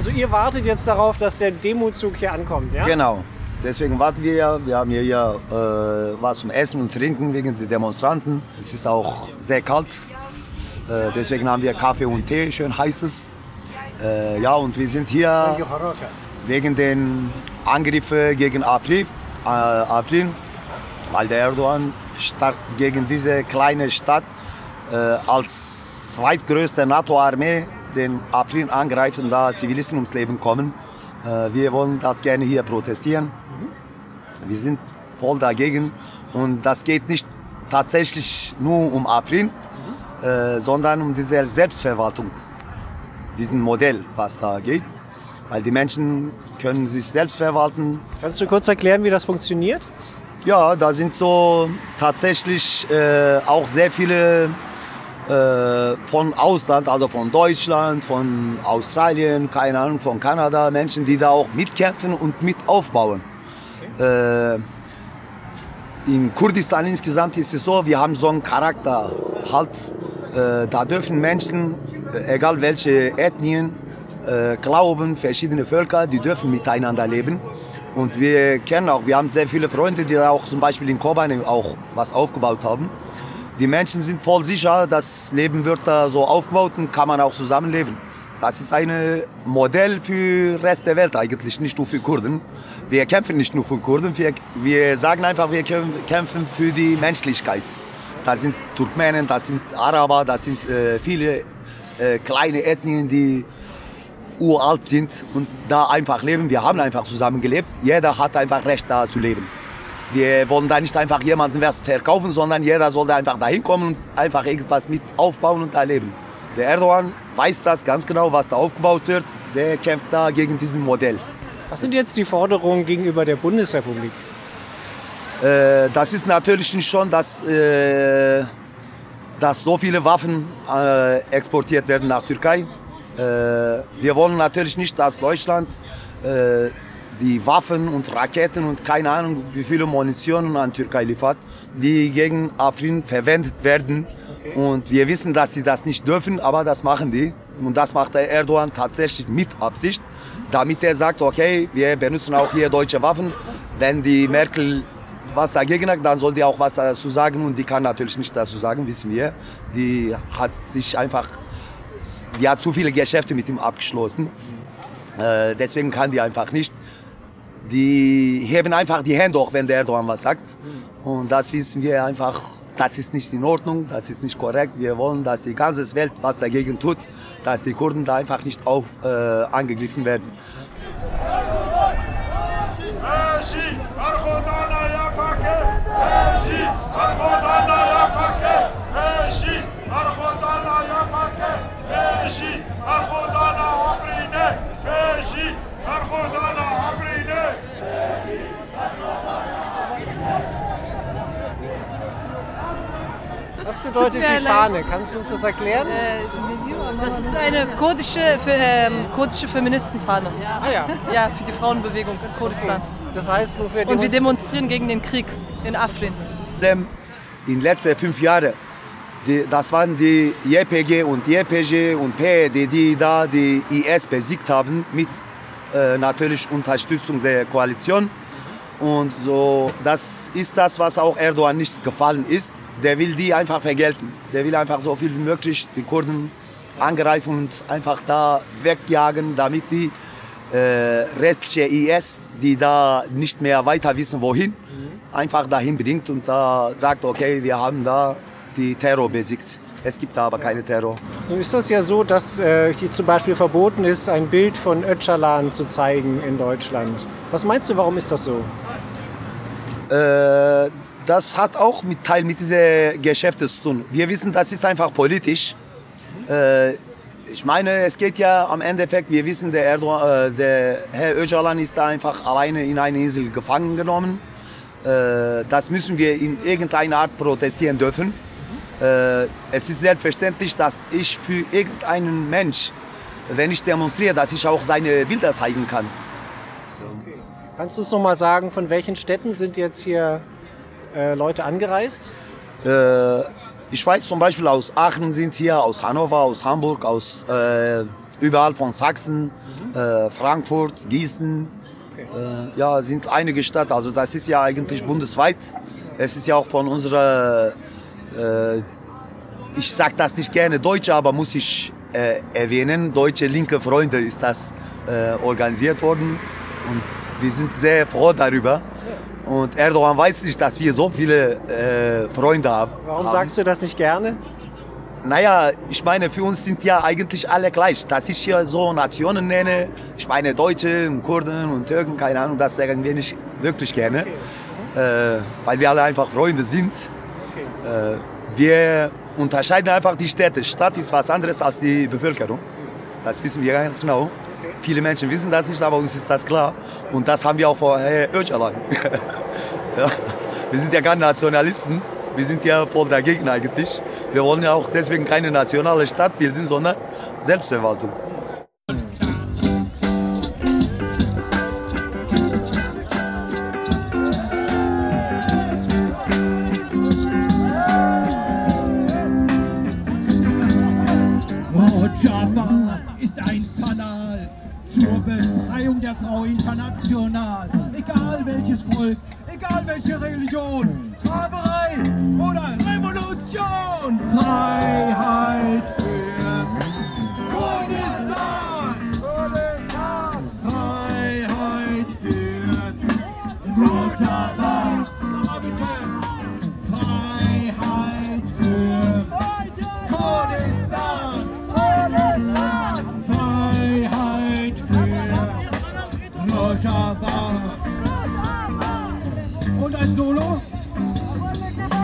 Also ihr wartet jetzt darauf, dass der Demozug hier ankommt, ja? Genau. Deswegen warten wir ja. Wir haben hier ja äh, was zum Essen und Trinken wegen der Demonstranten. Es ist auch sehr kalt. Äh, deswegen haben wir Kaffee und Tee, schön heißes. Äh, ja, und wir sind hier wegen den Angriffen gegen Afrin, äh, Afrin weil der Erdogan stark gegen diese kleine Stadt äh, als zweitgrößte NATO-Armee den Afrin angreift und da Zivilisten ums Leben kommen. Äh, wir wollen das gerne hier protestieren. Wir sind voll dagegen und das geht nicht tatsächlich nur um Afrin, äh, sondern um diese Selbstverwaltung, diesen Modell, was da geht. Weil die Menschen können sich selbst verwalten. Kannst du kurz erklären, wie das funktioniert? Ja, da sind so tatsächlich äh, auch sehr viele äh, von Ausland, also von Deutschland, von Australien, keine Ahnung, von Kanada, Menschen, die da auch mitkämpfen und mit aufbauen. Äh, in Kurdistan insgesamt ist es so, wir haben so einen Charakter. Halt, äh, da dürfen Menschen, äh, egal welche Ethnien, äh, Glauben, verschiedene Völker, die dürfen miteinander leben. Und wir kennen auch, wir haben sehr viele Freunde, die auch zum Beispiel in Kobane auch was aufgebaut haben. Die Menschen sind voll sicher, das Leben wird da so aufgebaut und kann man auch zusammenleben. Das ist ein Modell für den Rest der Welt eigentlich, nicht nur für Kurden. Wir kämpfen nicht nur für Kurden, wir, wir sagen einfach, wir kämpfen für die Menschlichkeit. Das sind Turkmenen, das sind Araber, das sind äh, viele äh, kleine Ethnien, die uralt sind und da einfach leben. Wir haben einfach zusammen gelebt. Jeder hat einfach Recht, da zu leben. Wir wollen da nicht einfach jemanden was verkaufen, sondern jeder sollte einfach dahin kommen und einfach irgendwas mit aufbauen und da leben. Der Erdogan weiß das ganz genau, was da aufgebaut wird. Der kämpft da gegen diesen Modell. Was sind jetzt die Forderungen gegenüber der Bundesrepublik? Äh, das ist natürlich nicht schon, dass, äh, dass so viele Waffen äh, exportiert werden nach Türkei. Wir wollen natürlich nicht, dass Deutschland die Waffen und Raketen und keine Ahnung wie viele Munition an Türkei liefert, die gegen Afrin verwendet werden. Und wir wissen, dass sie das nicht dürfen, aber das machen die. Und das macht der Erdogan tatsächlich mit Absicht, damit er sagt, okay, wir benutzen auch hier deutsche Waffen. Wenn die Merkel was dagegen hat, dann soll die auch was dazu sagen. Und die kann natürlich nicht dazu sagen, wissen wir. Die hat sich einfach, die hat zu viele Geschäfte mit ihm abgeschlossen. Äh, deswegen kann die einfach nicht. Die heben einfach die Hände hoch, wenn der Erdogan was sagt. Und das wissen wir einfach, das ist nicht in Ordnung, das ist nicht korrekt. Wir wollen, dass die ganze Welt was dagegen tut, dass die Kurden da einfach nicht auf, äh, angegriffen werden. Bedeutet die Fahne? Kannst du uns das erklären? Das ist eine kurdische, für, ähm, kurdische Feministenfahne. Ah ja. Ja, für die Frauenbewegung in Kurdistan. Das heißt, wofür Und wir demonstri- demonstrieren gegen den Krieg in Afrin. In den letzten fünf Jahren, die, das waren die JPG und JPG und PED, die da die IS besiegt haben mit äh, natürlich Unterstützung der Koalition. Und so, das ist das, was auch Erdogan nicht gefallen ist. Der will die einfach vergelten. Der will einfach so viel wie möglich die Kurden angreifen und einfach da wegjagen, damit die äh, restliche IS, die da nicht mehr weiter wissen, wohin, einfach dahin bringt und da sagt, okay, wir haben da die Terror besiegt. Es gibt da aber keine Terror. Nun ist das ja so, dass äh, hier zum Beispiel verboten ist, ein Bild von Öcalan zu zeigen in Deutschland. Was meinst du, warum ist das so? Äh, das hat auch mit Teil mit diesen Geschäften zu tun. Wir wissen, das ist einfach politisch. Äh, ich meine, es geht ja am Endeffekt, wir wissen, der, Erdogan, äh, der Herr Öcalan ist da einfach alleine in eine Insel gefangen genommen. Äh, das müssen wir in irgendeiner Art protestieren dürfen. Äh, es ist selbstverständlich, dass ich für irgendeinen Mensch, wenn ich demonstriere, dass ich auch seine Bilder zeigen kann. Kannst du uns noch mal sagen, von welchen Städten sind jetzt hier äh, Leute angereist? Äh, ich weiß zum Beispiel aus Aachen sind hier, aus Hannover, aus Hamburg, aus äh, überall von Sachsen, äh, Frankfurt, Gießen. Äh, ja, sind einige Städte. Also das ist ja eigentlich bundesweit. Es ist ja auch von unserer, äh, ich sage das nicht gerne Deutsche, aber muss ich äh, erwähnen, Deutsche Linke Freunde ist das organisiert worden. Und wir sind sehr froh darüber. Und Erdogan weiß nicht, dass wir so viele äh, Freunde haben. Warum sagst du das nicht gerne? Naja, ich meine, für uns sind ja eigentlich alle gleich. Dass ich hier so Nationen nenne, ich meine Deutsche und Kurden und Türken, keine Ahnung, das sagen wir nicht wirklich gerne. Äh, weil wir alle einfach Freunde sind. Äh, wir unterscheiden einfach die Städte. Stadt ist was anderes als die Bevölkerung. Das wissen wir ganz genau. Viele Menschen wissen das nicht, aber uns ist das klar. Und das haben wir auch vor Herr Öcalan. ja. Wir sind ja keine Nationalisten. Wir sind ja voll dagegen eigentlich. Wir wollen ja auch deswegen keine nationale Stadt bilden, sondern Selbstverwaltung. Rojava ist ein Fanal zur Befreiung der Frau international. Egal welches Volk, egal welche Religion, Sklaverei oder Revolution. Freiheit 走路。